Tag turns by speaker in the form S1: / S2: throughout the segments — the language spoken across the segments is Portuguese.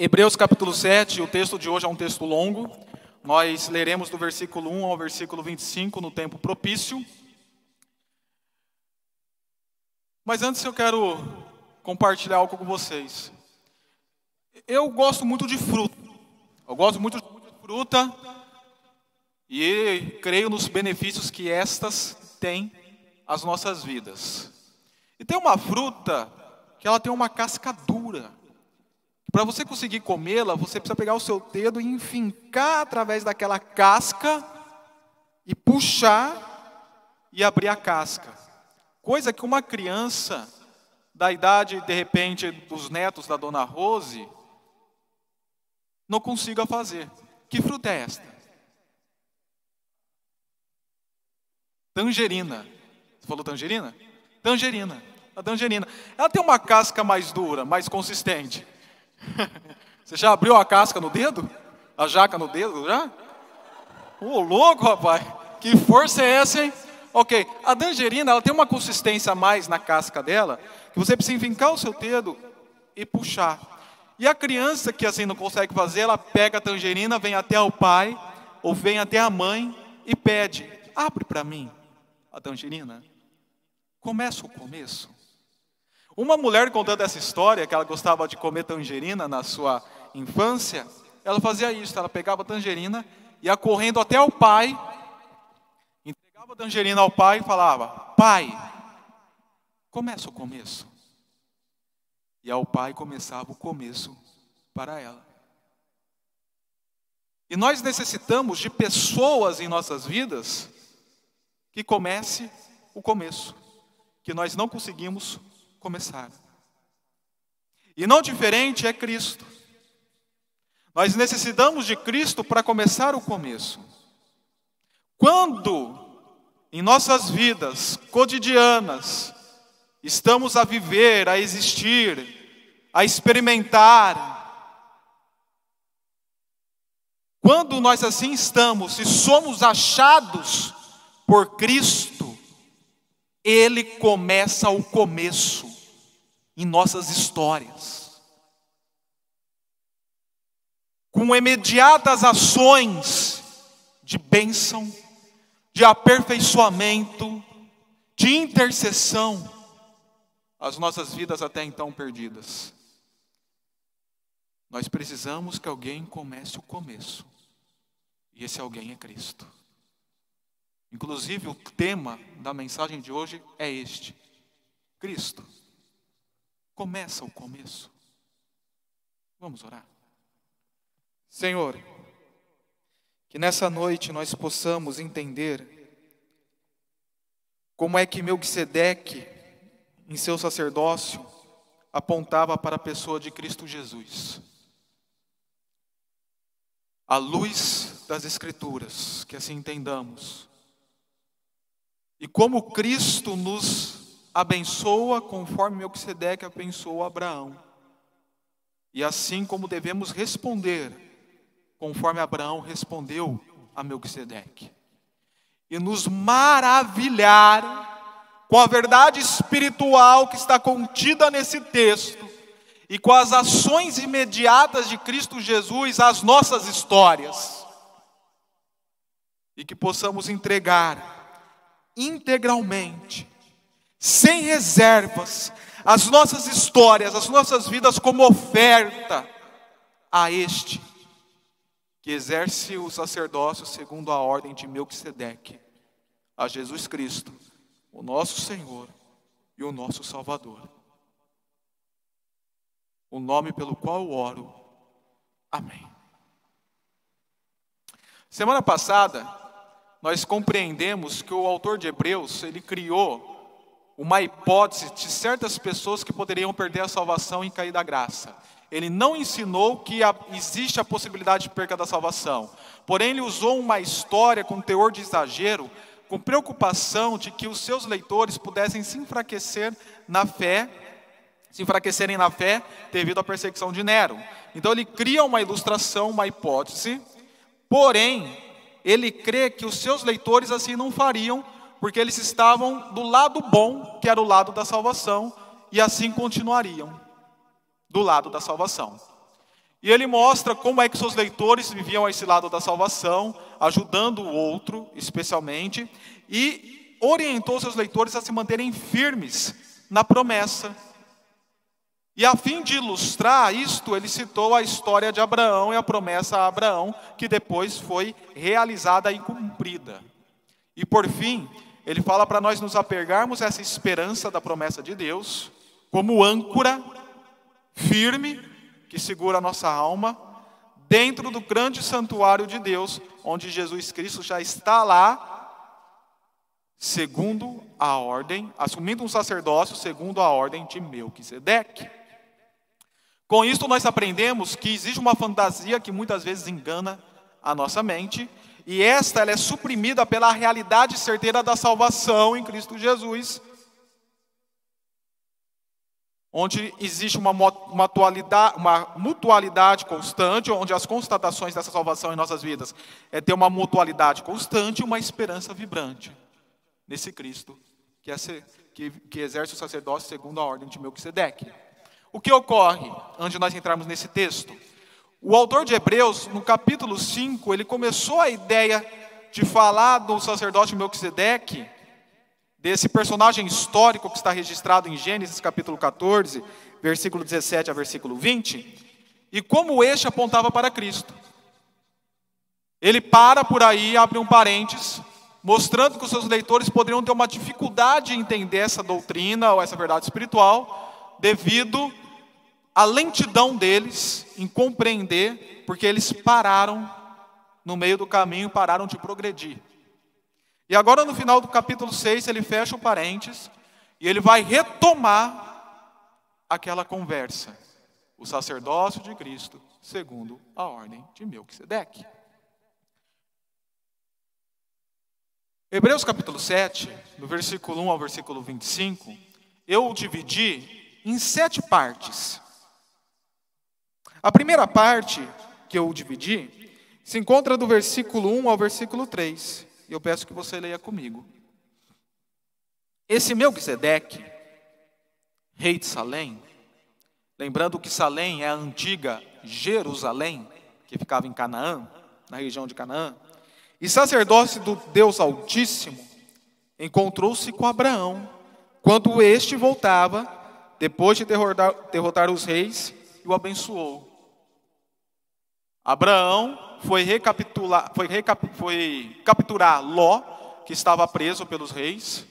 S1: Hebreus capítulo 7, o texto de hoje é um texto longo. Nós leremos do versículo 1 ao versículo 25 no tempo propício. Mas antes eu quero compartilhar algo com vocês. Eu gosto muito de fruta. Eu gosto muito de fruta e creio nos benefícios que estas têm às nossas vidas. E tem uma fruta que ela tem uma casca dura. Para você conseguir comê-la, você precisa pegar o seu dedo e enfincar através daquela casca e puxar e abrir a casca. Coisa que uma criança da idade, de repente, dos netos da dona Rose não consiga fazer. Que fruta é esta? Tangerina. Você falou tangerina? Tangerina. A tangerina. Ela tem uma casca mais dura, mais consistente. Você já abriu a casca no dedo? A jaca no dedo já? Ô, louco, rapaz. Que força é essa, hein? Ok, a tangerina, ela tem uma consistência a mais na casca dela, que você precisa fincar o seu dedo e puxar. E a criança que assim não consegue fazer, ela pega a tangerina, vem até o pai, ou vem até a mãe e pede: abre para mim a tangerina. Começa o começo. Uma mulher contando essa história, que ela gostava de comer tangerina na sua infância, ela fazia isso, ela pegava a tangerina, ia correndo até o pai, entregava a tangerina ao pai e falava: Pai, começa o começo. E ao pai começava o começo para ela. E nós necessitamos de pessoas em nossas vidas que comece o começo, que nós não conseguimos começar. E não diferente é Cristo. Nós necessitamos de Cristo para começar o começo. Quando em nossas vidas cotidianas estamos a viver, a existir, a experimentar, quando nós assim estamos e somos achados por Cristo, Ele começa o começo em nossas histórias. Com imediatas ações de bênção, de aperfeiçoamento, de intercessão, as nossas vidas até então perdidas. Nós precisamos que alguém comece o começo, e esse alguém é Cristo. Inclusive, o tema da mensagem de hoje é este: Cristo. Começa o começo. Vamos orar. Senhor, que nessa noite nós possamos entender como é que Melquisedeque, em seu sacerdócio, apontava para a pessoa de Cristo Jesus. A luz das Escrituras, que assim entendamos. E como Cristo nos abençoa conforme Melquisedeque abençoou Abraão. E assim como devemos responder, conforme Abraão respondeu a Melquisedeque. E nos maravilhar com a verdade espiritual que está contida nesse texto e com as ações imediatas de Cristo Jesus às nossas histórias. E que possamos entregar integralmente sem reservas, as nossas histórias, as nossas vidas como oferta a este que exerce o sacerdócio segundo a ordem de Melquisedeque, a Jesus Cristo, o nosso Senhor e o nosso Salvador. O nome pelo qual oro. Amém. Semana passada, nós compreendemos que o autor de Hebreus, ele criou uma hipótese de certas pessoas que poderiam perder a salvação e cair da graça. Ele não ensinou que existe a possibilidade de perca da salvação. Porém, ele usou uma história com teor de exagero, com preocupação de que os seus leitores pudessem se enfraquecer na fé, se enfraquecerem na fé devido à perseguição de Nero. Então ele cria uma ilustração, uma hipótese, porém, ele crê que os seus leitores assim não fariam porque eles estavam do lado bom, que era o lado da salvação, e assim continuariam, do lado da salvação. E ele mostra como é que seus leitores viviam a esse lado da salvação, ajudando o outro, especialmente, e orientou seus leitores a se manterem firmes na promessa. E a fim de ilustrar isto, ele citou a história de Abraão e a promessa a Abraão, que depois foi realizada e cumprida. E por fim, ele fala para nós nos apegarmos a essa esperança da promessa de Deus, como âncora firme que segura a nossa alma, dentro do grande santuário de Deus, onde Jesus Cristo já está lá, segundo a ordem, assumindo um sacerdócio segundo a ordem de Melquisedeque. Com isso, nós aprendemos que existe uma fantasia que muitas vezes engana a nossa mente, e esta ela é suprimida pela realidade certeira da salvação em Cristo Jesus, onde existe uma, mutualidade, uma mutualidade constante, onde as constatações dessa salvação em nossas vidas é ter uma mutualidade constante e uma esperança vibrante nesse Cristo que, é, que, que exerce o sacerdócio segundo a ordem de Melquisedeque. O que ocorre, antes de nós entrarmos nesse texto? O autor de Hebreus, no capítulo 5, ele começou a ideia de falar do sacerdote Melquisedeque desse personagem histórico que está registrado em Gênesis capítulo 14, versículo 17 a versículo 20, e como este apontava para Cristo. Ele para por aí, abre um parênteses, mostrando que os seus leitores poderiam ter uma dificuldade em entender essa doutrina ou essa verdade espiritual, devido à lentidão deles em compreender, porque eles pararam no meio do caminho, pararam de progredir. E agora, no final do capítulo 6, ele fecha o parênteses e ele vai retomar aquela conversa. O sacerdócio de Cristo, segundo a ordem de Melquisedeque. Hebreus capítulo 7, do versículo 1 ao versículo 25, eu o dividi em sete partes. A primeira parte que eu dividi se encontra do versículo 1 ao versículo 3 e eu peço que você leia comigo. Esse Melquisedeque, rei de Salém, lembrando que Salém é a antiga Jerusalém, que ficava em Canaã, na região de Canaã, e sacerdote do Deus Altíssimo, encontrou-se com Abraão, quando este voltava, depois de derrotar, derrotar os reis, e o abençoou. Abraão foi, recapitular, foi, recap, foi capturar Ló, que estava preso pelos reis,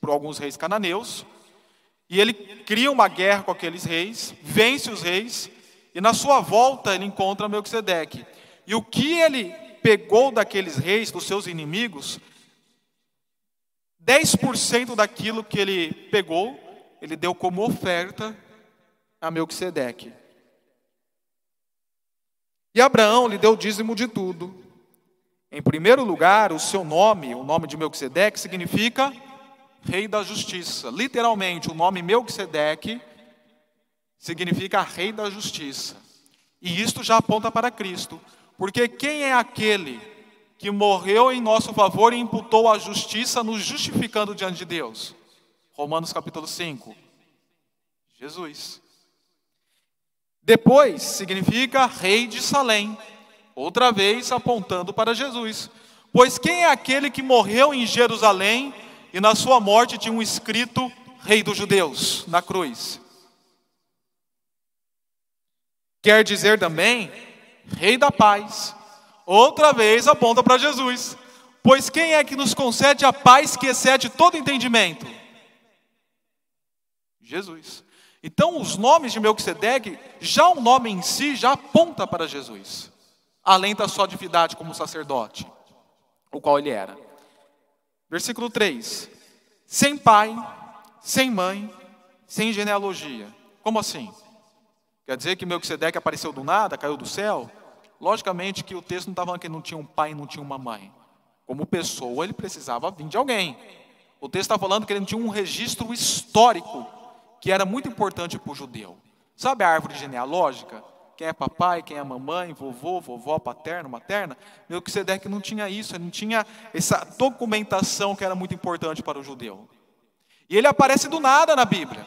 S1: por alguns reis cananeus, e ele cria uma guerra com aqueles reis, vence os reis, e na sua volta ele encontra Melquisedeque. E o que ele pegou daqueles reis, dos seus inimigos, 10% daquilo que ele pegou, ele deu como oferta a Melquisedeque. E Abraão lhe deu o dízimo de tudo. Em primeiro lugar, o seu nome, o nome de Melquisedeque, significa Rei da Justiça. Literalmente, o nome Melquisedeque significa Rei da Justiça. E isto já aponta para Cristo. Porque quem é aquele que morreu em nosso favor e imputou a justiça, nos justificando diante de Deus? Romanos capítulo 5. Jesus. Depois significa rei de Salém, outra vez apontando para Jesus. Pois quem é aquele que morreu em Jerusalém e na sua morte tinha um escrito Rei dos Judeus na cruz? Quer dizer também Rei da paz. Outra vez aponta para Jesus. Pois quem é que nos concede a paz que excede todo entendimento? Jesus. Então, os nomes de Melquisedeque, já o nome em si já aponta para Jesus, além da sua divindade como sacerdote, o qual ele era. Versículo 3: sem pai, sem mãe, sem genealogia. Como assim? Quer dizer que Melquisedeque apareceu do nada, caiu do céu? Logicamente que o texto não estava falando que não tinha um pai e não tinha uma mãe. Como pessoa, ele precisava vir de alguém. O texto está falando que ele não tinha um registro histórico que era muito importante para o judeu. Sabe a árvore genealógica? Quem é papai, quem é mamãe, vovô, vovó, paterno, materna? Melquisedeque não tinha isso, não tinha essa documentação que era muito importante para o judeu. E ele aparece do nada na Bíblia.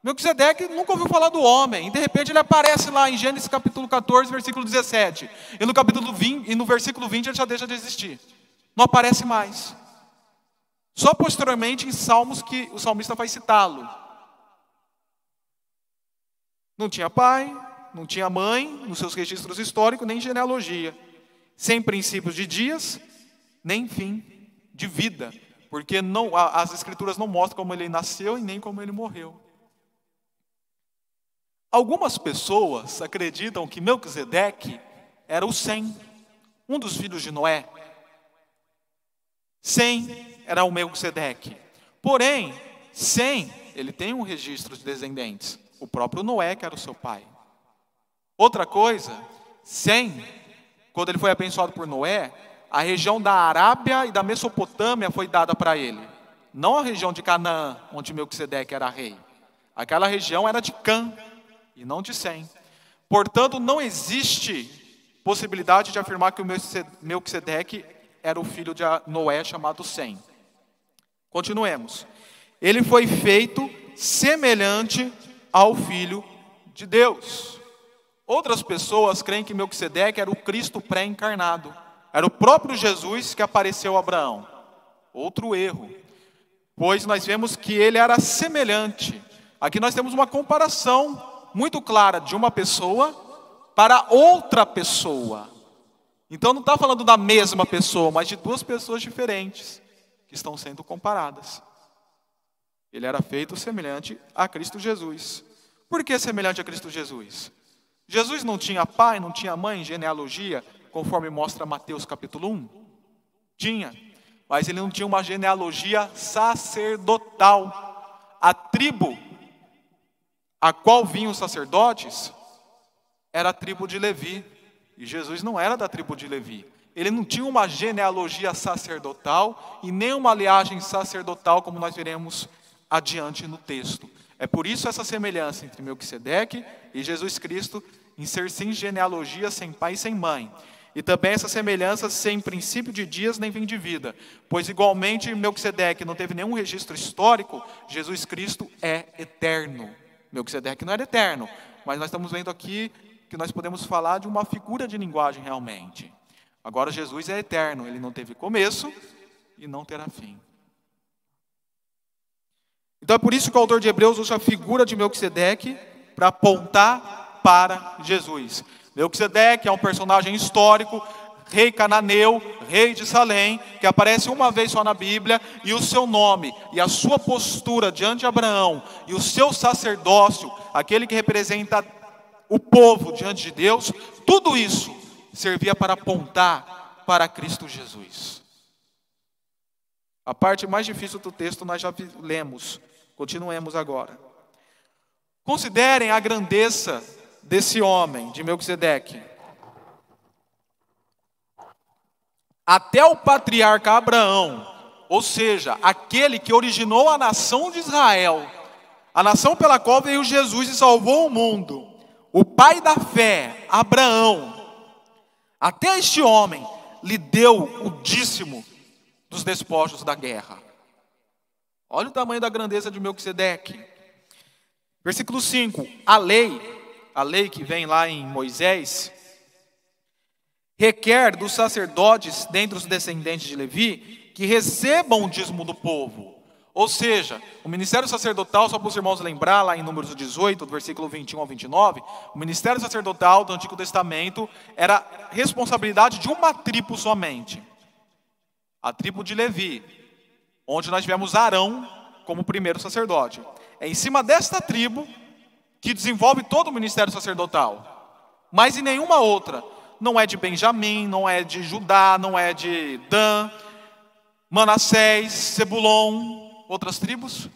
S1: Melquisedeque nunca ouviu falar do homem, e de repente ele aparece lá em Gênesis capítulo 14, versículo 17. E no capítulo 20, e no versículo 20 ele já deixa de existir. Não aparece mais. Só posteriormente em Salmos que o salmista vai citá-lo. Não tinha pai, não tinha mãe nos seus registros históricos, nem genealogia. Sem princípios de dias, nem fim de vida. Porque não, as escrituras não mostram como ele nasceu e nem como ele morreu. Algumas pessoas acreditam que Melquisedeque era o Sem, um dos filhos de Noé. Sem era o Melquisedeque. Porém, Sem, ele tem um registro de descendentes. O próprio Noé, que era o seu pai. Outra coisa, Sem, quando ele foi abençoado por Noé, a região da Arábia e da Mesopotâmia foi dada para ele. Não a região de Canaã, onde Melquisedeque era rei. Aquela região era de Cã, e não de 100. Portanto, não existe possibilidade de afirmar que o Melquisedeque era o filho de Noé chamado Sem. Continuemos. Ele foi feito semelhante ao filho de Deus. Outras pessoas creem que Melquisedeque era o Cristo pré-encarnado. Era o próprio Jesus que apareceu a Abraão. Outro erro. Pois nós vemos que ele era semelhante. Aqui nós temos uma comparação muito clara de uma pessoa para outra pessoa. Então não está falando da mesma pessoa, mas de duas pessoas diferentes que estão sendo comparadas. Ele era feito semelhante a Cristo Jesus. Por que semelhante a Cristo Jesus? Jesus não tinha pai, não tinha mãe, genealogia, conforme mostra Mateus capítulo 1? Tinha, mas ele não tinha uma genealogia sacerdotal. A tribo a qual vinham os sacerdotes, era a tribo de Levi. E Jesus não era da tribo de Levi. Ele não tinha uma genealogia sacerdotal e nem uma linhagem sacerdotal, como nós veremos adiante no texto. É por isso essa semelhança entre Melquisedeque e Jesus Cristo, em ser sem genealogia, sem pai e sem mãe. E também essa semelhança sem princípio de dias nem fim de vida. Pois igualmente Melquisedeque não teve nenhum registro histórico, Jesus Cristo é eterno. Melquisedeque não era eterno, mas nós estamos vendo aqui que nós podemos falar de uma figura de linguagem realmente. Agora Jesus é eterno, ele não teve começo e não terá fim. Então é por isso que o autor de Hebreus usa a figura de Melquisedeque para apontar para Jesus. Melquisedeque é um personagem histórico rei cananeu, rei de Salém, que aparece uma vez só na Bíblia, e o seu nome, e a sua postura diante de Abraão, e o seu sacerdócio, aquele que representa o povo diante de Deus, tudo isso servia para apontar para Cristo Jesus. A parte mais difícil do texto nós já lemos, continuemos agora. Considerem a grandeza desse homem, de Melquisedeque. até o patriarca Abraão, ou seja, aquele que originou a nação de Israel, a nação pela qual veio Jesus e salvou o mundo, o pai da fé, Abraão, até este homem lhe deu o dízimo dos despojos da guerra. Olha o tamanho da grandeza de Melquisedeque. Versículo 5: A lei, a lei que vem lá em Moisés, requer dos sacerdotes dentre os descendentes de Levi que recebam o dízimo do povo. Ou seja, o ministério sacerdotal, só para os irmãos lembrar, lá em Números 18, do versículo 21 ao 29, o ministério sacerdotal do Antigo Testamento era responsabilidade de uma tribo somente, a tribo de Levi, onde nós tivemos Arão como primeiro sacerdote. É em cima desta tribo que desenvolve todo o ministério sacerdotal, mas em nenhuma outra não é de Benjamim, não é de Judá, não é de Dan, Manassés, Zebulon, outras tribos?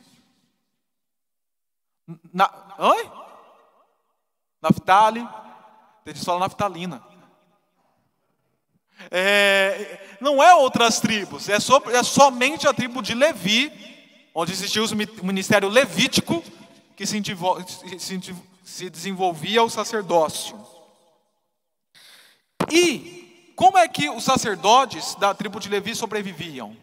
S1: Na, oi? Naftali, eles falam naftalina. É, não é outras tribos, é, so, é, somente a tribo de Levi, onde existia o ministério levítico, que se, se desenvolvia o sacerdócio. E como é que os sacerdotes da tribo de Levi sobreviviam?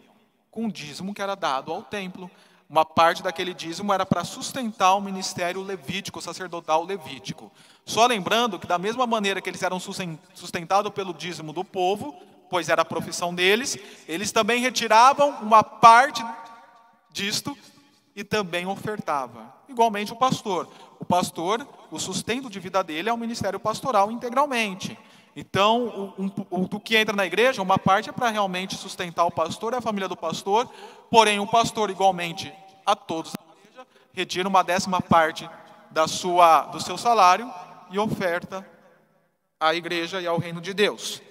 S1: Com o dízimo que era dado ao templo. Uma parte daquele dízimo era para sustentar o ministério levítico, sacerdotal levítico. Só lembrando que, da mesma maneira que eles eram sustentados pelo dízimo do povo, pois era a profissão deles, eles também retiravam uma parte disto e também ofertava. Igualmente o pastor. O pastor, o sustento de vida dele é o ministério pastoral integralmente. Então, o, um, o, que entra na igreja, uma parte é para realmente sustentar o pastor e a família do pastor, porém o pastor, igualmente a todos da igreja, retira uma décima parte da sua, do seu salário e oferta à igreja e ao reino de Deus.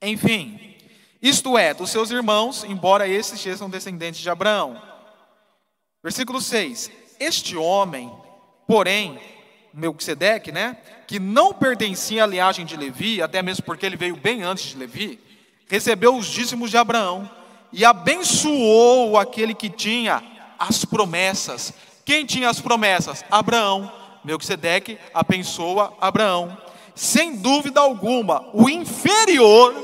S1: Enfim, isto é, dos seus irmãos, embora esses sejam descendentes de Abraão. Versículo 6: Este homem, porém, Melquisedeque, né, que não pertencia à linhagem de Levi, até mesmo porque ele veio bem antes de Levi, recebeu os dízimos de Abraão e abençoou aquele que tinha as promessas. Quem tinha as promessas? Abraão. Melquisedeque abençoa Abraão. Sem dúvida alguma, o inferior,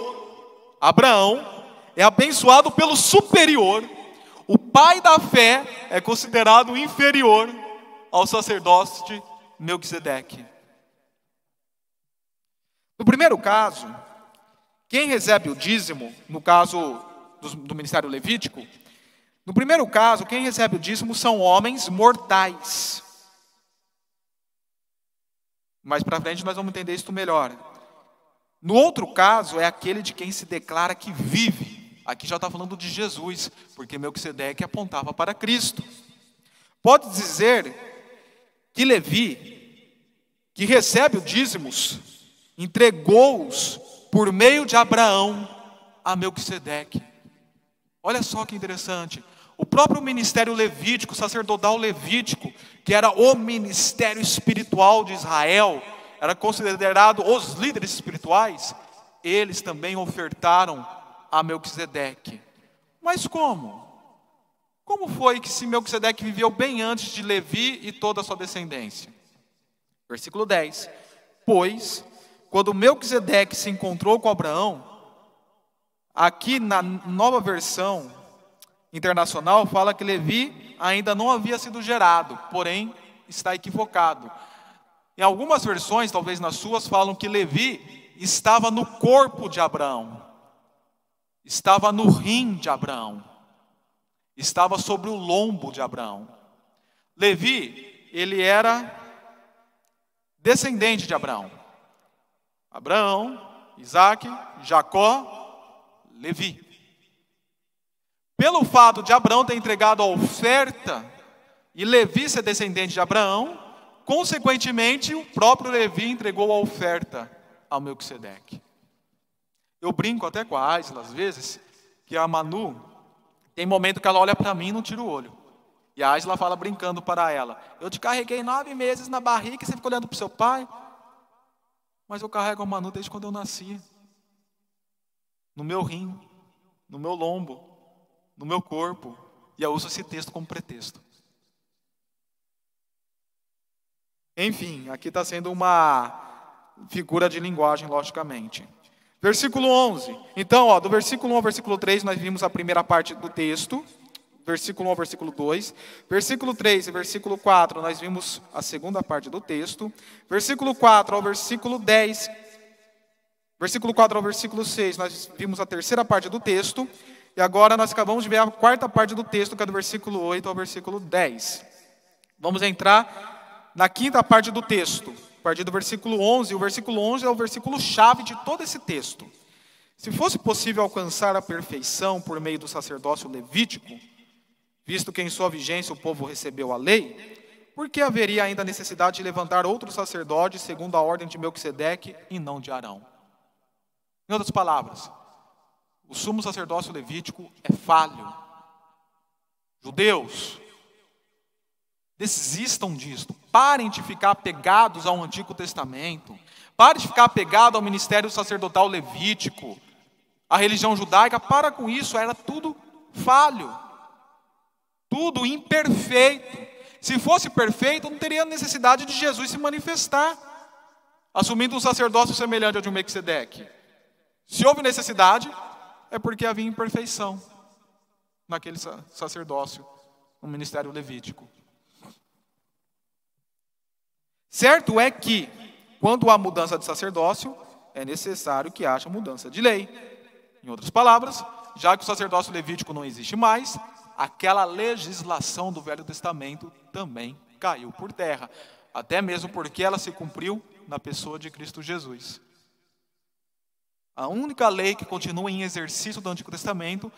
S1: Abraão, é abençoado pelo superior. O pai da fé é considerado inferior ao sacerdócio de Melquisedeque. No primeiro caso, quem recebe o dízimo, no caso do, do ministério levítico, no primeiro caso, quem recebe o dízimo são homens mortais. Mais para frente nós vamos entender isso melhor. No outro caso, é aquele de quem se declara que vive. Aqui já está falando de Jesus, porque Melquisedeque apontava para Cristo. Pode dizer que Levi, que recebe o dízimos, entregou-os por meio de Abraão a Melquisedeque. Olha só que interessante. O próprio ministério levítico, sacerdotal levítico, que era o ministério espiritual de Israel, era considerado os líderes espirituais, eles também ofertaram a Melquisedeque. Mas como? Como foi que se Melquisedeque viveu bem antes de Levi e toda a sua descendência? Versículo 10. Pois, quando Melquisedeque se encontrou com Abraão, aqui na nova versão internacional fala que Levi ainda não havia sido gerado, porém está equivocado. Em algumas versões, talvez nas suas, falam que Levi estava no corpo de Abraão, estava no rim de Abraão estava sobre o lombo de Abraão. Levi, ele era descendente de Abraão. Abraão, Isaac, Jacó, Levi. Pelo fato de Abraão ter entregado a oferta e Levi ser descendente de Abraão, consequentemente o próprio Levi entregou a oferta ao Melquisedeque. Eu brinco até com a Aisla às vezes, que a Manu, tem momento que ela olha para mim e não tira o olho. E a Isla fala brincando para ela: Eu te carreguei nove meses na barriga e você fica olhando para o seu pai. Mas eu carrego a Manu desde quando eu nasci. No meu rim, no meu lombo, no meu corpo. E eu uso esse texto como pretexto. Enfim, aqui está sendo uma figura de linguagem, logicamente. Versículo 11. Então, ó, do versículo 1 ao versículo 3, nós vimos a primeira parte do texto. Versículo 1 ao versículo 2. Versículo 3 e versículo 4, nós vimos a segunda parte do texto. Versículo 4 ao versículo 10. Versículo 4 ao versículo 6, nós vimos a terceira parte do texto. E agora nós acabamos de ver a quarta parte do texto, que é do versículo 8 ao versículo 10. Vamos entrar na quinta parte do texto a partir do versículo 11. O versículo 11 é o versículo chave de todo esse texto. Se fosse possível alcançar a perfeição por meio do sacerdócio levítico, visto que em sua vigência o povo recebeu a lei, por que haveria ainda necessidade de levantar outro sacerdote segundo a ordem de Melquisedeque e não de Arão? Em outras palavras, o sumo sacerdócio levítico é falho. Judeus, Desistam disto. Parem de ficar apegados ao Antigo Testamento. Parem de ficar apegados ao ministério sacerdotal levítico, à religião judaica. Para com isso, era tudo falho. Tudo imperfeito. Se fosse perfeito, não teria necessidade de Jesus se manifestar, assumindo um sacerdócio semelhante ao de um Melquisedeque. Se houve necessidade, é porque havia imperfeição naquele sacerdócio no ministério levítico. Certo é que, quando há mudança de sacerdócio, é necessário que haja mudança de lei. Em outras palavras, já que o sacerdócio levítico não existe mais, aquela legislação do Velho Testamento também caiu por terra, até mesmo porque ela se cumpriu na pessoa de Cristo Jesus. A única lei que continua em exercício do Antigo Testamento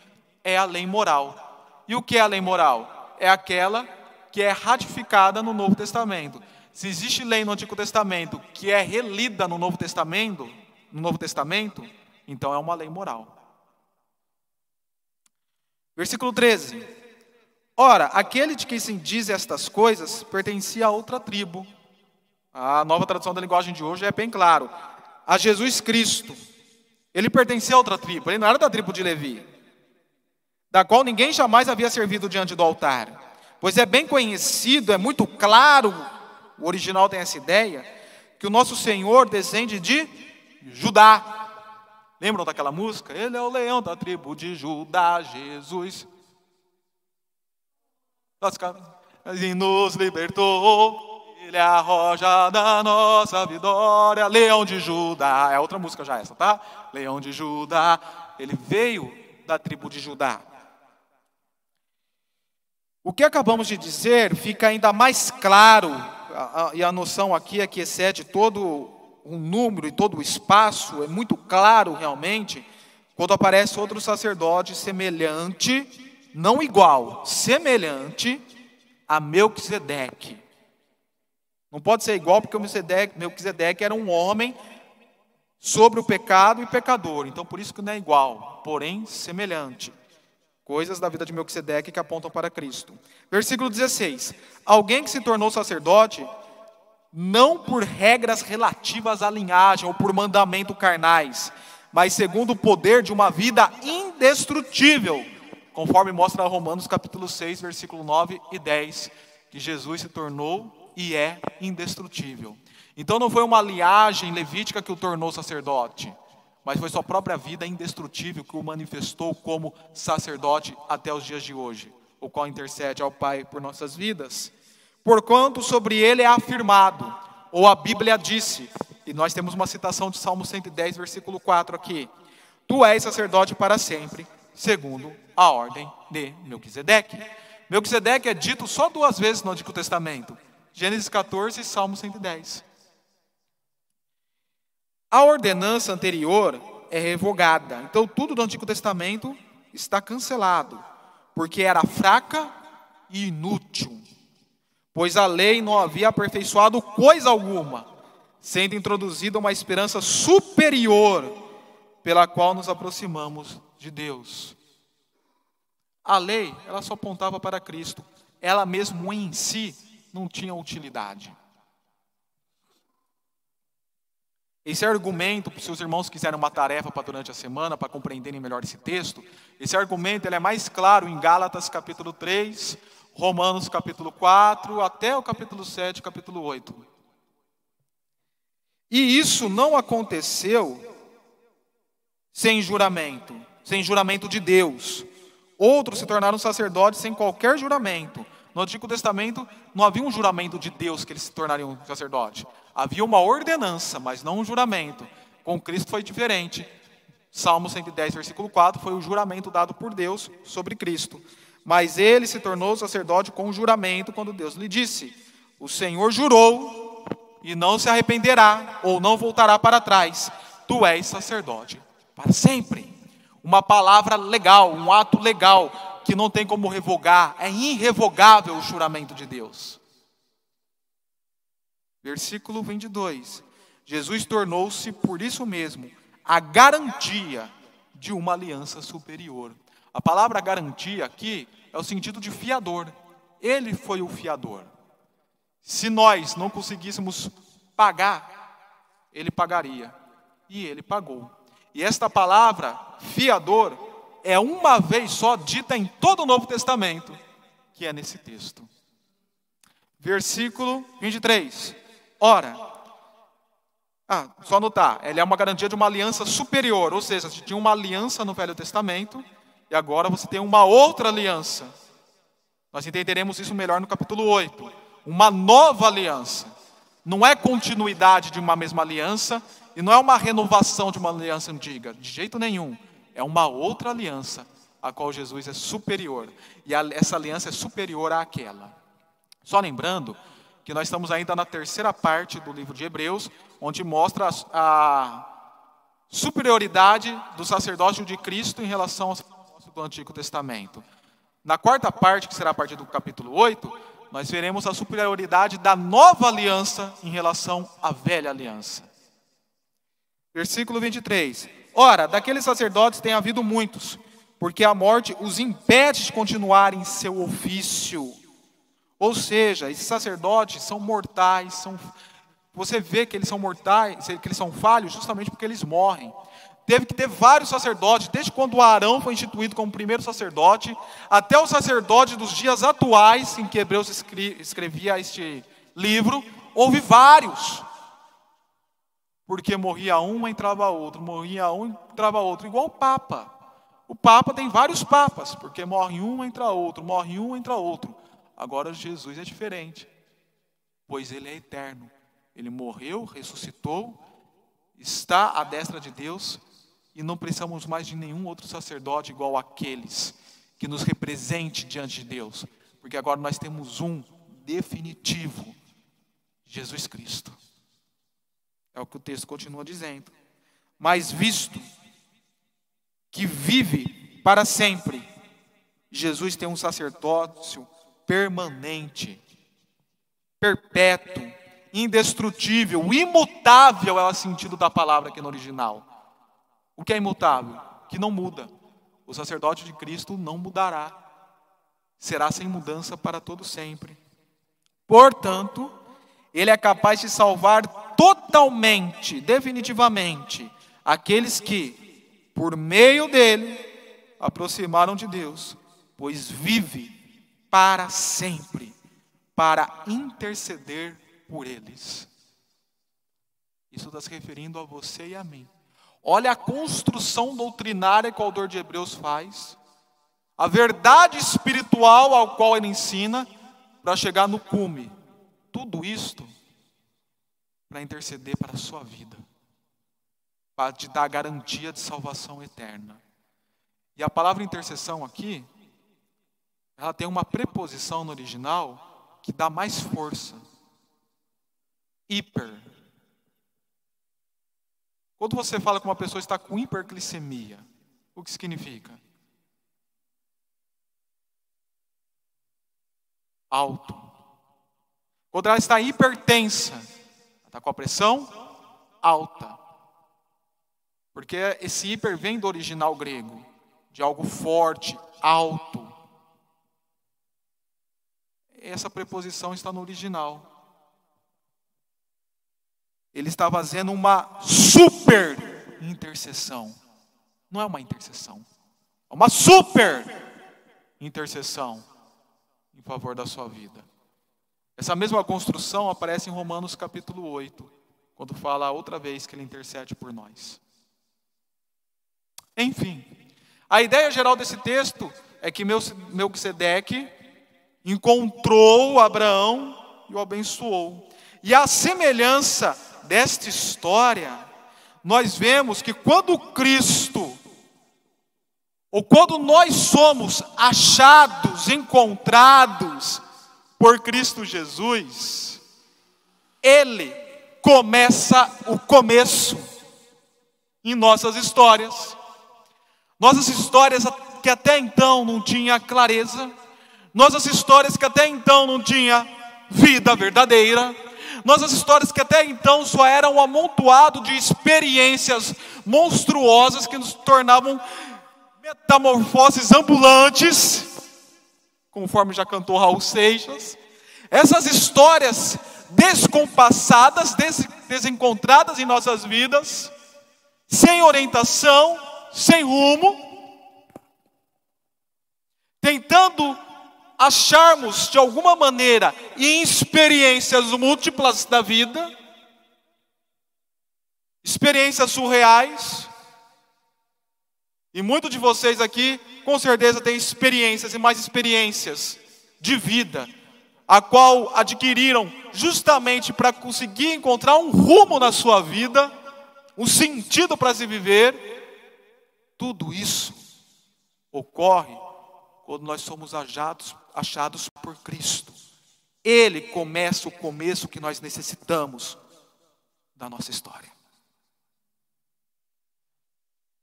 S1: é a lei moral. E o que é a lei moral? É aquela que é ratificada no Novo Testamento. Se existe lei no Antigo Testamento que é relida no Novo Testamento, no Novo Testamento, então é uma lei moral. Versículo 13. Ora, aquele de quem se diz estas coisas pertencia a outra tribo. A nova tradução da linguagem de hoje é bem claro. A Jesus Cristo. Ele pertencia a outra tribo, ele não era da tribo de Levi, da qual ninguém jamais havia servido diante do altar. Pois é bem conhecido, é muito claro, o original tem essa ideia, que o nosso Senhor descende de Judá. Lembram daquela música? Ele é o leão da tribo de Judá, Jesus. E nos libertou, ele é a roja da nossa vitória, leão de Judá. É outra música já essa, tá? Leão de Judá. Ele veio da tribo de Judá. O que acabamos de dizer fica ainda mais claro, e a noção aqui é que excede todo o número e todo o espaço, é muito claro realmente, quando aparece outro sacerdote semelhante, não igual, semelhante a Melquisedeque. Não pode ser igual porque o Melquisedeque era um homem sobre o pecado e pecador, então por isso que não é igual, porém semelhante. Coisas da vida de Melquisedeque que apontam para Cristo. Versículo 16: Alguém que se tornou sacerdote não por regras relativas à linhagem ou por mandamento carnais, mas segundo o poder de uma vida indestrutível, conforme mostra Romanos capítulo 6, versículo 9 e 10, que Jesus se tornou e é indestrutível. Então não foi uma linhagem levítica que o tornou sacerdote, mas foi sua própria vida indestrutível que o manifestou como sacerdote até os dias de hoje, o qual intercede ao Pai por nossas vidas porquanto sobre ele é afirmado, ou a Bíblia disse, e nós temos uma citação de Salmo 110, versículo 4 aqui: Tu és sacerdote para sempre, segundo a ordem de Melquisedeque. Melquisedeque é dito só duas vezes no Antigo Testamento: Gênesis 14 e Salmo 110. A ordenança anterior é revogada, então tudo do Antigo Testamento está cancelado, porque era fraca e inútil pois a lei não havia aperfeiçoado coisa alguma, sendo introduzida uma esperança superior pela qual nos aproximamos de Deus. A lei, ela só apontava para Cristo, ela mesmo em si não tinha utilidade. Esse argumento, se os irmãos quiserem uma tarefa para durante a semana, para compreenderem melhor esse texto, esse argumento ele é mais claro em Gálatas capítulo 3, Romanos capítulo 4 até o capítulo 7, capítulo 8. E isso não aconteceu sem juramento, sem juramento de Deus. Outros se tornaram sacerdotes sem qualquer juramento. No Antigo Testamento não havia um juramento de Deus que eles se tornariam sacerdote. Havia uma ordenança, mas não um juramento. Com Cristo foi diferente. Salmo 110, versículo 4 foi o juramento dado por Deus sobre Cristo. Mas ele se tornou sacerdote com juramento quando Deus lhe disse: O Senhor jurou e não se arrependerá ou não voltará para trás. Tu és sacerdote para sempre. Uma palavra legal, um ato legal que não tem como revogar, é irrevogável o juramento de Deus. Versículo 22. Jesus tornou-se por isso mesmo a garantia de uma aliança superior. A palavra garantia aqui é o sentido de fiador. Ele foi o fiador. Se nós não conseguíssemos pagar, ele pagaria. E ele pagou. E esta palavra, fiador, é uma vez só dita em todo o Novo Testamento, que é nesse texto. Versículo 23. Ora, ah, só anotar, ele é uma garantia de uma aliança superior, ou seja, se tinha uma aliança no Velho Testamento, e agora você tem uma outra aliança. Nós entenderemos isso melhor no capítulo 8. Uma nova aliança. Não é continuidade de uma mesma aliança e não é uma renovação de uma aliança antiga, de jeito nenhum. É uma outra aliança, a qual Jesus é superior. E a, essa aliança é superior àquela. Só lembrando que nós estamos ainda na terceira parte do livro de Hebreus, onde mostra a, a superioridade do sacerdócio de Cristo em relação ao sacerdócio do Antigo Testamento. Na quarta parte, que será a partir do capítulo 8, nós veremos a superioridade da nova aliança em relação à velha aliança. Versículo 23. Ora, daqueles sacerdotes tem havido muitos, porque a morte os impede de continuar em seu ofício. Ou seja, esses sacerdotes são mortais, são você vê que eles são mortais, que eles são falhos justamente porque eles morrem. Teve que ter vários sacerdotes, desde quando Arão foi instituído como primeiro sacerdote, até o sacerdote dos dias atuais, em que Hebreus escrevia este livro, houve vários. Porque morria um, entrava outro, morria um, entrava outro, igual o Papa. O Papa tem vários papas, porque morre um, entra outro, morre um, entra outro. Agora Jesus é diferente, pois ele é eterno. Ele morreu, ressuscitou, está à destra de Deus e não precisamos mais de nenhum outro sacerdote igual aqueles que nos represente diante de Deus, porque agora nós temos um definitivo, Jesus Cristo. É o que o texto continua dizendo. Mas visto que vive para sempre, Jesus tem um sacerdócio permanente, perpétuo, indestrutível, imutável é o sentido da palavra aqui no original. O que é imutável? Que não muda. O sacerdote de Cristo não mudará. Será sem mudança para todo sempre. Portanto, ele é capaz de salvar totalmente, definitivamente, aqueles que, por meio dele, aproximaram de Deus, pois vive para sempre para interceder por eles. Isso está se referindo a você e a mim. Olha a construção doutrinária que o autor de Hebreus faz, a verdade espiritual ao qual ele ensina, para chegar no cume. Tudo isto para interceder para a sua vida, para te dar a garantia de salvação eterna. E a palavra intercessão aqui, ela tem uma preposição no original que dá mais força. Hiper. Quando você fala que uma pessoa está com hiperglicemia, o que significa? Alto. Quando ela está hipertensa, está com a pressão alta. Porque esse hiper vem do original grego, de algo forte, alto. Essa preposição está no original. Ele está fazendo uma super intercessão. Não é uma intercessão, é uma super intercessão em favor da sua vida. Essa mesma construção aparece em Romanos capítulo 8, quando fala outra vez que ele intercede por nós. Enfim, a ideia geral desse texto é que Melquisedeque encontrou Abraão e o abençoou. E a semelhança desta história, nós vemos que quando Cristo, ou quando nós somos achados, encontrados por Cristo Jesus, Ele começa o começo em nossas histórias. Nossas histórias que até então não tinha clareza, nossas histórias que até então não tinha vida verdadeira, nossas histórias que até então só eram um amontoado de experiências monstruosas que nos tornavam metamorfoses ambulantes, conforme já cantou Raul Seixas. Essas histórias descompassadas, des desencontradas em nossas vidas, sem orientação, sem rumo, tentando acharmos de alguma maneira em experiências múltiplas da vida, experiências surreais, e muitos de vocês aqui com certeza têm experiências e mais experiências de vida, a qual adquiriram justamente para conseguir encontrar um rumo na sua vida, um sentido para se viver, tudo isso ocorre quando nós somos achados, achados por Cristo. Ele começa o começo que nós necessitamos da nossa história.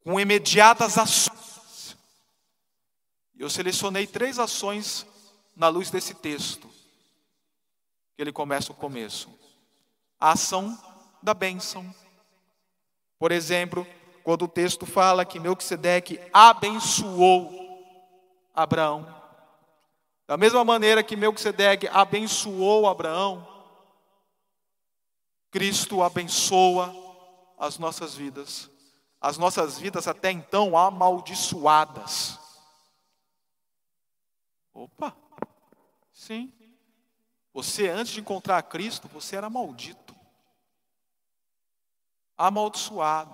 S1: Com imediatas ações. Eu selecionei três ações na luz desse texto. Ele começa o começo. A ação da bênção. Por exemplo, quando o texto fala que Melquisedeque abençoou Abraão. Da mesma maneira que Melquisedeque abençoou Abraão, Cristo abençoa as nossas vidas. As nossas vidas até então amaldiçoadas. Opa! Sim. Você antes de encontrar Cristo, você era maldito. Amaldiçoado.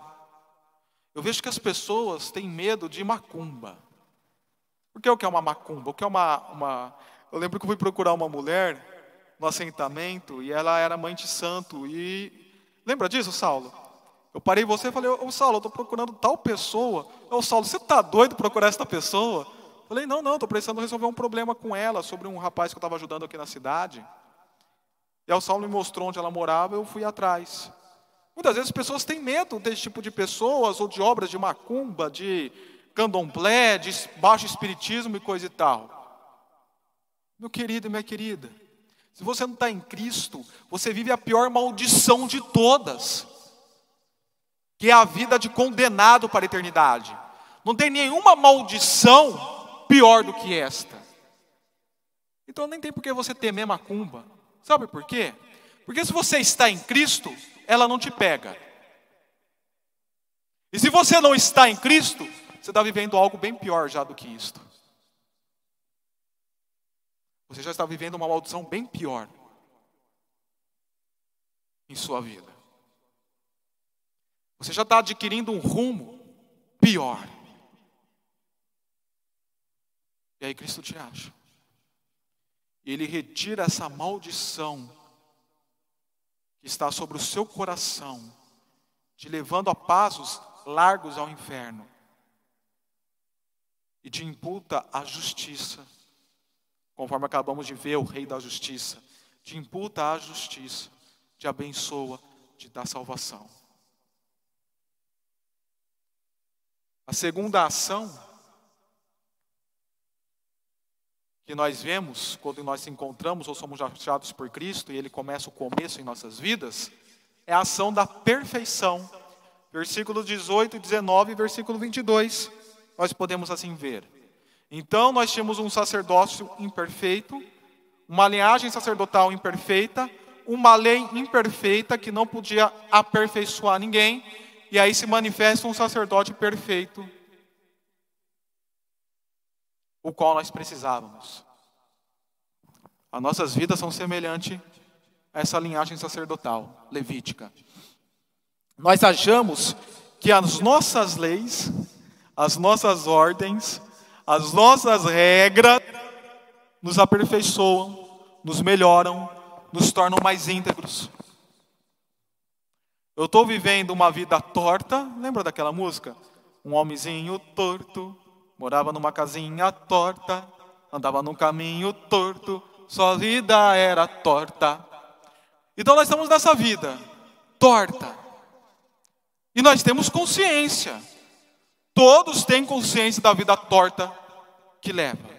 S1: Eu vejo que as pessoas têm medo de macumba. Por que o que é uma macumba? O que é uma, uma... Eu lembro que eu fui procurar uma mulher no assentamento e ela era mãe de santo. E lembra disso, Saulo? Eu parei você e falei, ô Saulo, eu estou procurando tal pessoa. Ô Saulo, você está doido procurar essa pessoa? Falei, não, não, estou precisando resolver um problema com ela, sobre um rapaz que eu estava ajudando aqui na cidade. E aí o Saulo me mostrou onde ela morava, eu fui atrás. Muitas vezes as pessoas têm medo desse tipo de pessoas, ou de obras de macumba, de candomblé, de baixo espiritismo e coisa e tal. Meu querido e minha querida, se você não está em Cristo, você vive a pior maldição de todas, que é a vida de condenado para a eternidade. Não tem nenhuma maldição pior do que esta. Então nem tem por que você temer macumba. Sabe por quê? Porque se você está em Cristo, ela não te pega. E se você não está em Cristo, você está vivendo algo bem pior já do que isto. Você já está vivendo uma maldição bem pior em sua vida. Você já está adquirindo um rumo pior. E aí Cristo te acha. E Ele retira essa maldição que está sobre o seu coração, te levando a passos largos ao inferno e te imputa a justiça, conforme acabamos de ver o Rei da Justiça, te imputa a justiça, te abençoa, te dá salvação. A segunda ação que nós vemos quando nós encontramos ou somos achados por Cristo e Ele começa o começo em nossas vidas, é a ação da perfeição. Versículo 18, 19 e versículo 22 nós podemos assim ver. Então, nós tínhamos um sacerdócio imperfeito, uma linhagem sacerdotal imperfeita, uma lei imperfeita que não podia aperfeiçoar ninguém, e aí se manifesta um sacerdote perfeito, o qual nós precisávamos. As nossas vidas são semelhantes a essa linhagem sacerdotal, levítica. Nós achamos que as nossas leis as nossas ordens, as nossas regras nos aperfeiçoam, nos melhoram, nos tornam mais íntegros. Eu estou vivendo uma vida torta, lembra daquela música? Um homenzinho torto, morava numa casinha torta, andava num caminho torto, sua vida era torta. Então nós estamos nessa vida torta. E nós temos consciência Todos têm consciência da vida torta que leva.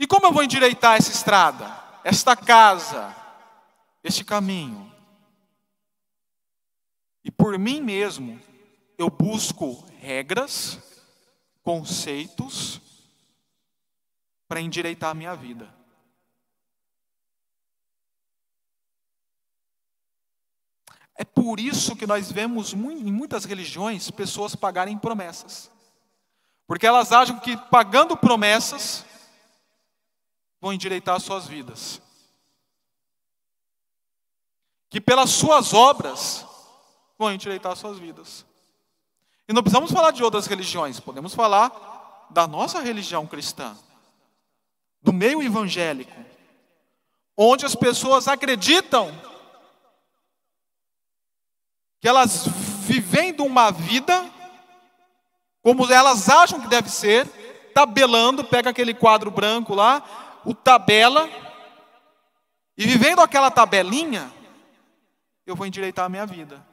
S1: E como eu vou endireitar essa estrada, esta casa, este caminho? E por mim mesmo, eu busco regras, conceitos, para endireitar a minha vida. É por isso que nós vemos em muitas religiões pessoas pagarem promessas. Porque elas acham que pagando promessas vão endireitar suas vidas. Que pelas suas obras vão endireitar suas vidas. E não precisamos falar de outras religiões, podemos falar da nossa religião cristã. do meio evangélico, onde as pessoas acreditam que elas vivendo uma vida como elas acham que deve ser, tabelando, pega aquele quadro branco lá, o tabela, e vivendo aquela tabelinha, eu vou endireitar a minha vida.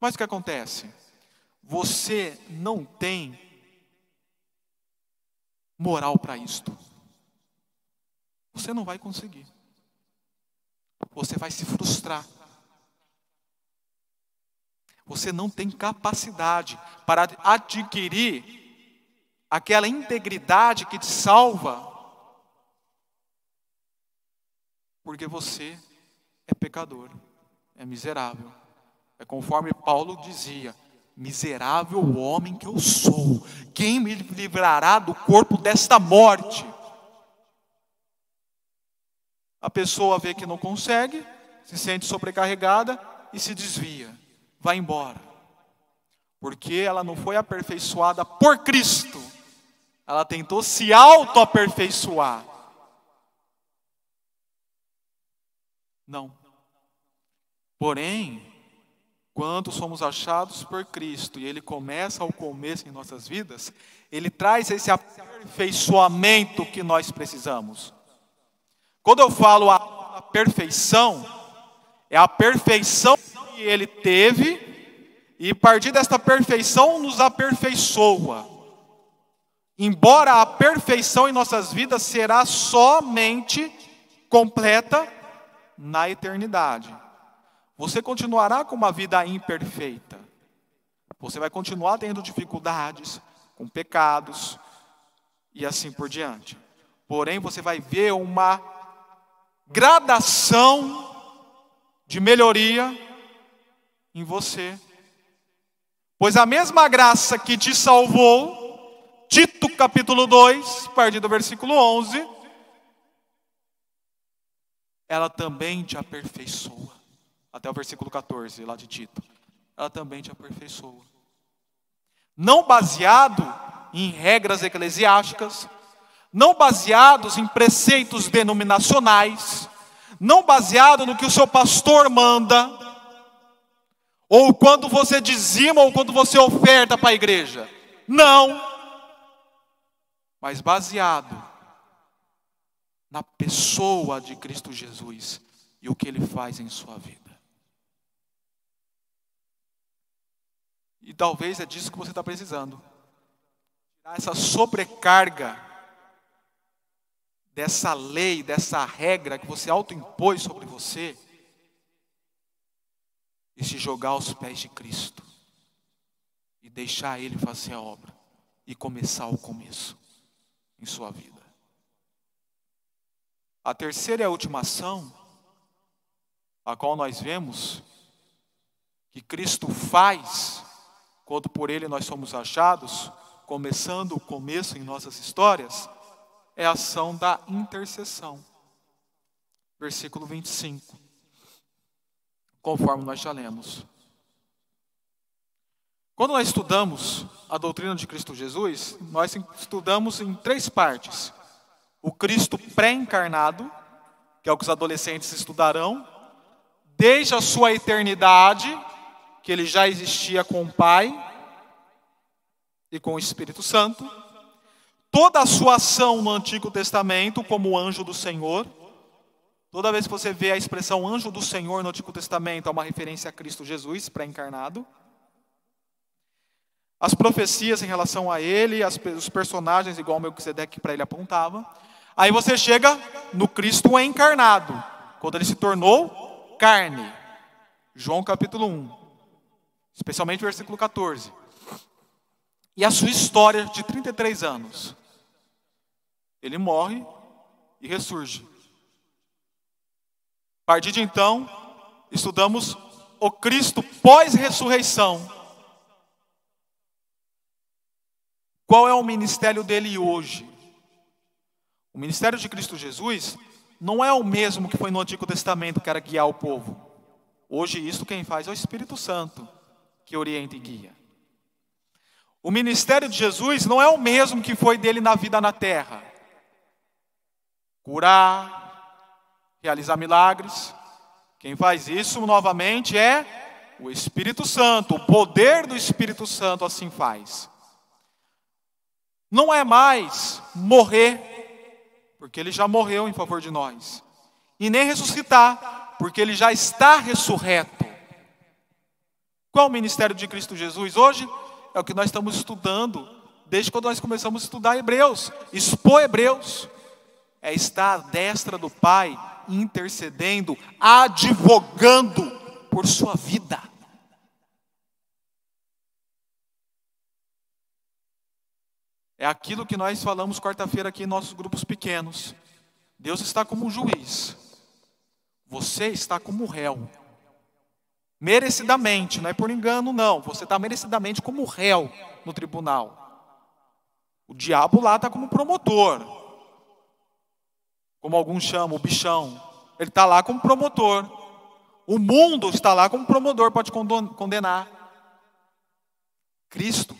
S1: Mas o que acontece? Você não tem moral para isto. Você não vai conseguir. Você vai se frustrar. Você não tem capacidade para adquirir aquela integridade que te salva, porque você é pecador, é miserável. É conforme Paulo dizia: miserável homem que eu sou, quem me livrará do corpo desta morte? A pessoa vê que não consegue, se sente sobrecarregada e se desvia vai embora. Porque ela não foi aperfeiçoada por Cristo. Ela tentou se auto-aperfeiçoar. Não. Porém, quando somos achados por Cristo e Ele começa ao começo em nossas vidas, Ele traz esse aperfeiçoamento que nós precisamos. Quando eu falo a perfeição, é a perfeição que ele teve, e a partir desta perfeição nos aperfeiçoa. Embora a perfeição em nossas vidas será somente completa na eternidade. Você continuará com uma vida imperfeita. Você vai continuar tendo dificuldades, com pecados e assim por diante. Porém, você vai ver uma gradação de melhoria em você. Pois a mesma graça que te salvou, Tito capítulo 2, a do versículo 11, ela também te aperfeiçoa. Até o versículo 14, lá de Tito. Ela também te aperfeiçoa. Não baseado em regras eclesiásticas, não baseados em preceitos denominacionais, não baseado no que o seu pastor manda, ou quando você dizima, ou quando você oferta para a igreja. Não. Mas baseado na pessoa de Cristo Jesus e o que ele faz em sua vida. E talvez é disso que você está precisando. Tirar essa sobrecarga dessa lei, dessa regra que você autoimpôs sobre você e se jogar aos pés de Cristo e deixar Ele fazer a obra e começar o começo em sua vida. A terceira e a última ação, a qual nós vemos que Cristo faz quando por Ele nós somos achados, começando o começo em nossas histórias, é a ação da intercessão. Versículo 25 conforme nós já lemos. Quando nós estudamos a doutrina de Cristo Jesus, nós estudamos em três partes: o Cristo pré-encarnado, que é o que os adolescentes estudarão, desde a sua eternidade, que ele já existia com o Pai e com o Espírito Santo, toda a sua ação no Antigo Testamento como anjo do Senhor, Toda vez que você vê a expressão anjo do Senhor no Antigo Testamento, é uma referência a Cristo Jesus, pré-encarnado. As profecias em relação a ele, as, os personagens, igual o Melquisedeque para ele apontava. Aí você chega no Cristo encarnado, quando ele se tornou carne. João capítulo 1, especialmente versículo 14. E a sua história de 33 anos. Ele morre e ressurge. A partir de então, estudamos o Cristo pós-ressurreição. Qual é o ministério dele hoje? O ministério de Cristo Jesus não é o mesmo que foi no Antigo Testamento, que era guiar o povo. Hoje, isso quem faz é o Espírito Santo, que orienta e guia. O ministério de Jesus não é o mesmo que foi dele na vida na terra. curar, realizar milagres. Quem faz isso novamente é o Espírito Santo, o poder do Espírito Santo assim faz. Não é mais morrer, porque ele já morreu em favor de nós, e nem ressuscitar, porque ele já está ressurreto. Qual o ministério de Cristo Jesus hoje? É o que nós estamos estudando desde quando nós começamos a estudar Hebreus, expor Hebreus. É estar à destra do Pai, intercedendo, advogando por sua vida. É aquilo que nós falamos quarta-feira aqui em nossos grupos pequenos. Deus está como um juiz. Você está como réu. Merecidamente, não é por engano, não. Você está merecidamente como réu no tribunal. O diabo lá está como promotor. Como alguns chamam, o bichão. Ele está lá como promotor. O mundo está lá como promotor, pode condenar. Cristo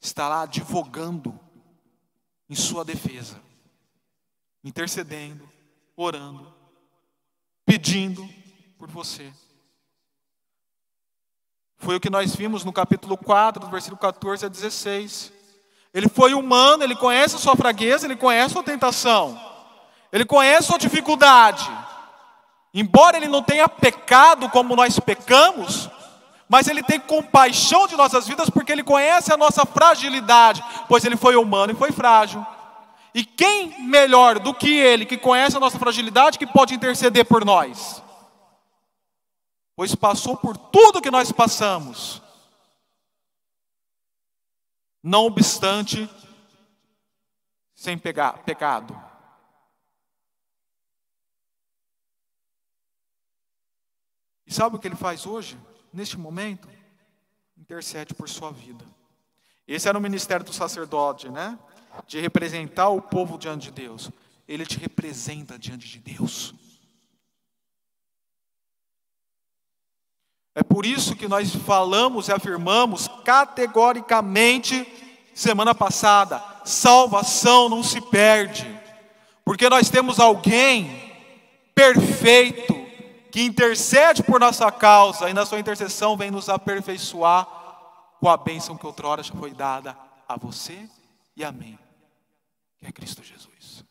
S1: está lá advogando em sua defesa, intercedendo, orando, pedindo por você. Foi o que nós vimos no capítulo 4, do versículo 14 a 16. Ele foi humano, ele conhece a sua fraqueza, ele conhece a sua tentação, ele conhece a sua dificuldade. Embora ele não tenha pecado como nós pecamos, mas ele tem compaixão de nossas vidas porque ele conhece a nossa fragilidade, pois ele foi humano e foi frágil. E quem melhor do que ele, que conhece a nossa fragilidade, que pode interceder por nós? Pois passou por tudo que nós passamos. Não obstante, sem pegar, pecado. E sabe o que ele faz hoje, neste momento? Intercede por sua vida. Esse era o ministério do sacerdote, né? De representar o povo diante de Deus. Ele te representa diante de Deus. É por isso que nós falamos e afirmamos categoricamente semana passada: salvação não se perde, porque nós temos alguém perfeito que intercede por nossa causa e na sua intercessão vem nos aperfeiçoar com a bênção que outrora já foi dada a você e a mim, que é Cristo Jesus.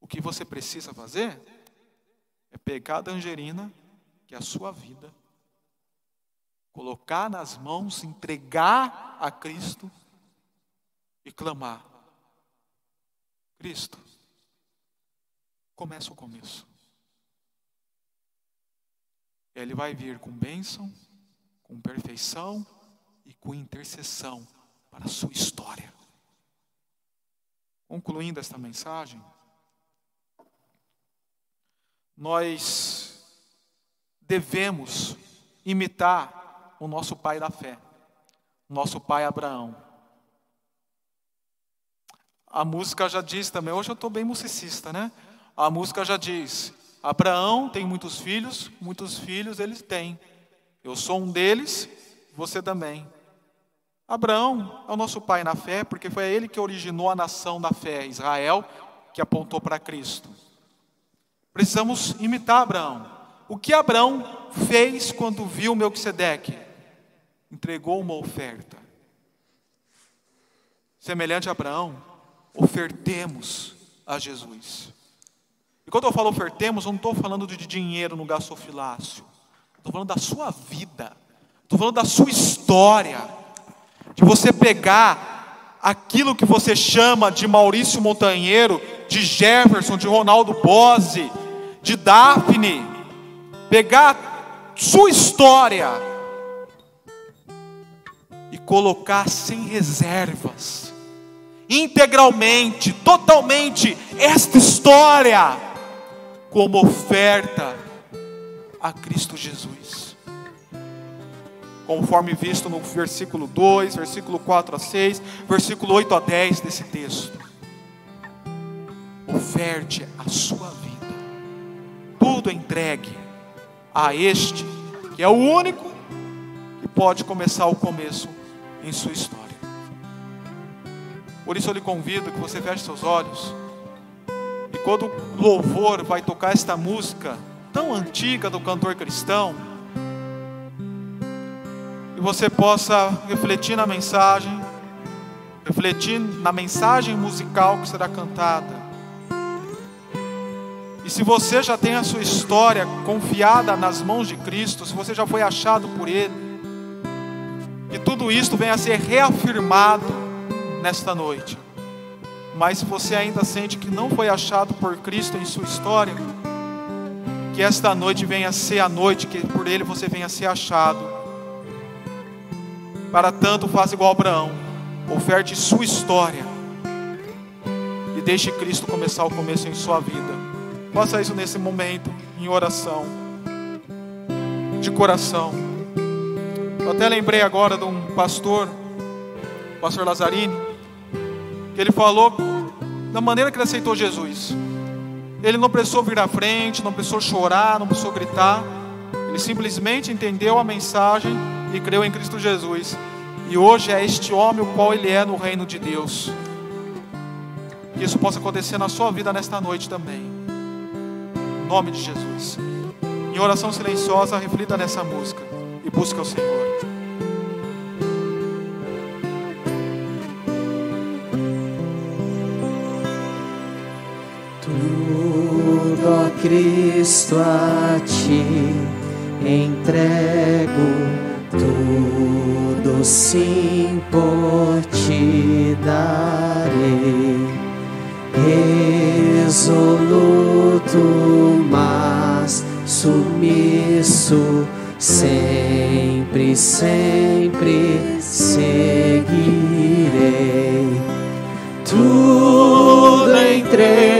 S1: O que você precisa fazer é pegar a tangerina que a sua vida, colocar nas mãos, entregar a Cristo e clamar: Cristo, começa o começo. Ele vai vir com bênção, com perfeição e com intercessão para a sua história. Concluindo esta mensagem, nós devemos imitar o nosso pai da fé, nosso pai Abraão. A música já diz também, hoje eu estou bem musicista, né? A música já diz: Abraão tem muitos filhos, muitos filhos eles têm. Eu sou um deles, você também. Abraão é o nosso pai na fé, porque foi ele que originou a nação da fé, Israel, que apontou para Cristo. Precisamos imitar Abraão. O que Abraão fez quando viu Melquisedeque? Entregou uma oferta. Semelhante a Abraão, ofertemos a Jesus. E quando eu falo ofertemos, eu não estou falando de dinheiro no gasofilácio. Estou falando da sua vida. Estou falando da sua história. De você pegar aquilo que você chama de Maurício Montanheiro, de Jefferson, de Ronaldo Bose, de Daphne, pegar sua história e colocar sem reservas, integralmente, totalmente, esta história como oferta a Cristo Jesus. Conforme visto no versículo 2, versículo 4 a 6, versículo 8 a 10 desse texto. Oferte a sua vida, tudo entregue a este, que é o único que pode começar o começo em sua história. Por isso eu lhe convido que você feche seus olhos quando o louvor vai tocar esta música tão antiga do cantor cristão, e você possa refletir na mensagem, refletir na mensagem musical que será cantada. E se você já tem a sua história confiada nas mãos de Cristo, se você já foi achado por Ele, que tudo isto venha a ser reafirmado nesta noite. Mas se você ainda sente que não foi achado por Cristo em sua história, que esta noite venha a ser a noite que por Ele você venha a ser achado. Para tanto, faça igual Abraão, oferte sua história e deixe Cristo começar o começo em sua vida. Faça isso nesse momento, em oração, de coração. Eu até lembrei agora de um pastor, o pastor Lazzarini, que ele falou da maneira que ele aceitou Jesus. Ele não precisou vir à frente, não precisou chorar, não precisou gritar. Ele simplesmente entendeu a mensagem e creu em Cristo Jesus. E hoje é este homem o qual ele é no reino de Deus. Que isso possa acontecer na sua vida nesta noite também. Nome de Jesus. Em oração silenciosa, reflita nessa música e busque o Senhor.
S2: Tudo, ó Cristo, a ti entrego, tudo sim por ti darei. Resoluto, mas sumiço, sempre, sempre seguirei. Tudo entregarei,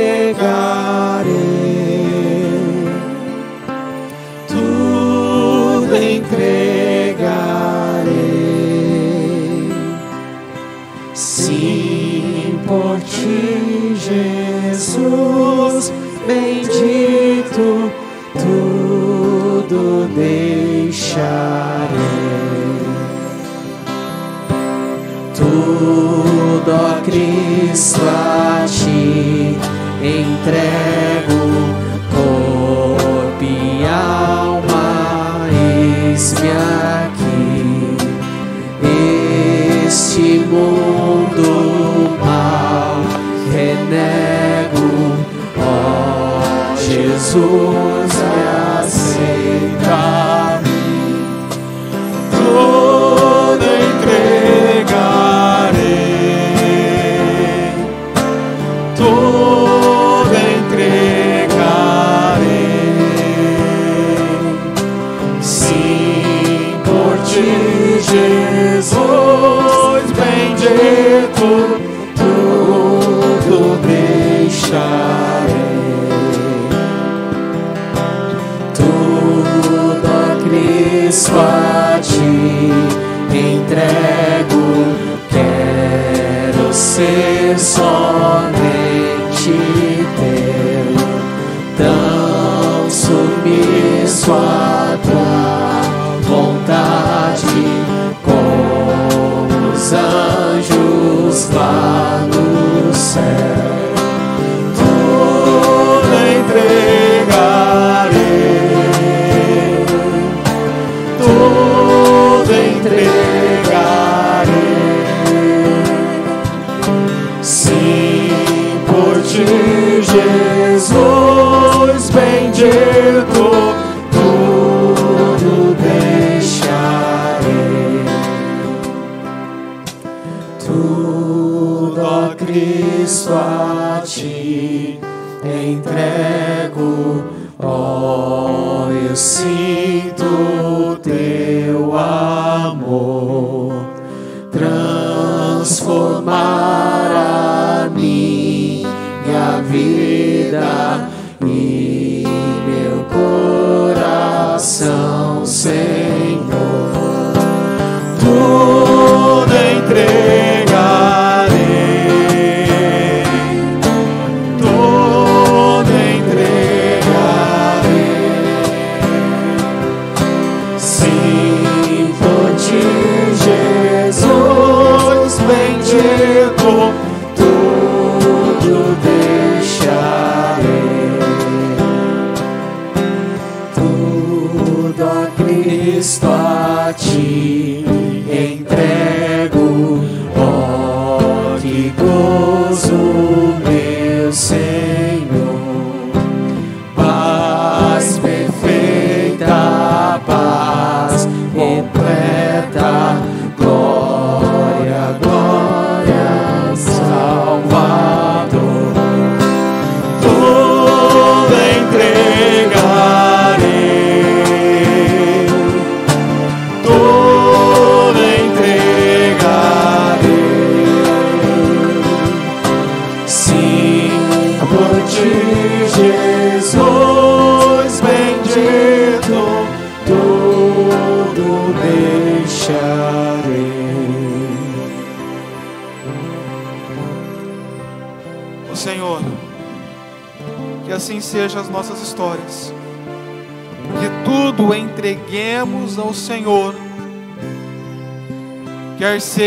S2: Cristo, a ti entrego, corpo e alma, eis-me aqui. Este mundo mal renego, ó Jesus,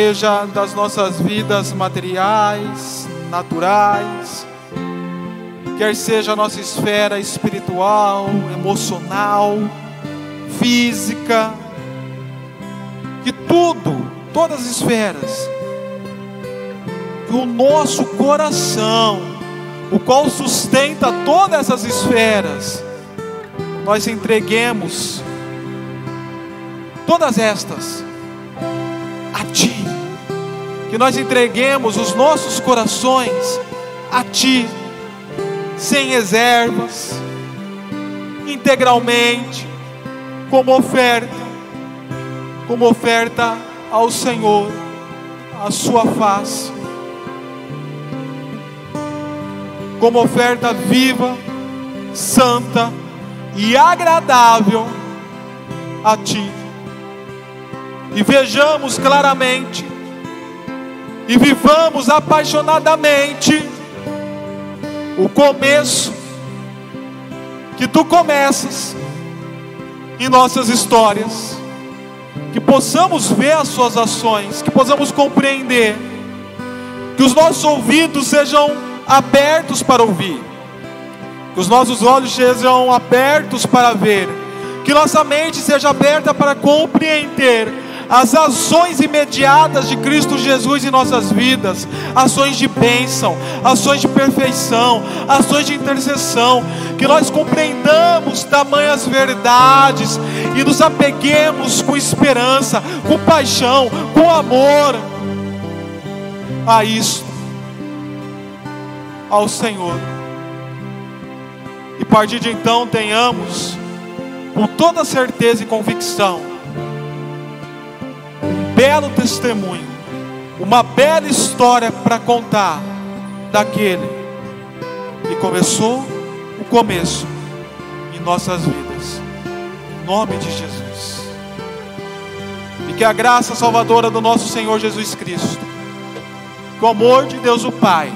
S1: seja das nossas vidas materiais, naturais, quer seja a nossa esfera espiritual, emocional, física, que tudo, todas as esferas, que o nosso coração, o qual sustenta todas essas esferas, nós entreguemos todas estas que nós entreguemos os nossos corações a Ti, sem reservas, integralmente, como oferta, como oferta ao Senhor, a Sua face, como oferta viva, santa e agradável a Ti. E vejamos claramente, e vivamos apaixonadamente o começo que Tu começas em nossas histórias, que possamos ver as Suas ações, que possamos compreender, que os nossos ouvidos sejam abertos para ouvir, que os nossos olhos sejam abertos para ver, que nossa mente seja aberta para compreender as ações imediatas de Cristo Jesus em nossas vidas, ações de bênção, ações de perfeição, ações de intercessão, que nós compreendamos tamanhas verdades e nos apeguemos com esperança, com paixão, com amor a isso, ao Senhor. E a partir de então tenhamos, com toda certeza e convicção, belo testemunho, uma bela história para contar daquele que começou o começo em nossas vidas. Em nome de Jesus. E que a graça salvadora do nosso Senhor Jesus Cristo, o amor de Deus o Pai,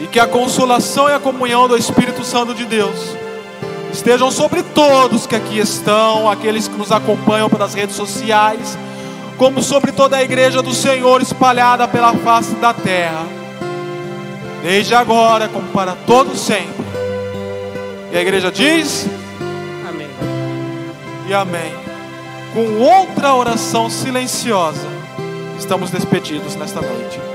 S1: e que a consolação e a comunhão do Espírito Santo de Deus estejam sobre todos que aqui estão, aqueles que nos acompanham pelas redes sociais, como sobre toda a igreja do Senhor espalhada pela face da terra, desde agora como para todos sempre. E a igreja diz:
S3: Amém.
S1: e amém. Com outra oração silenciosa, estamos despedidos nesta noite.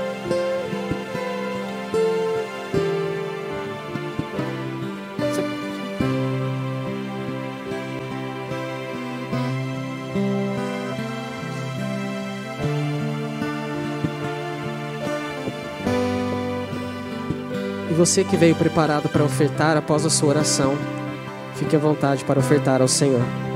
S3: Você que veio preparado para ofertar após a sua oração, fique à vontade para ofertar ao Senhor.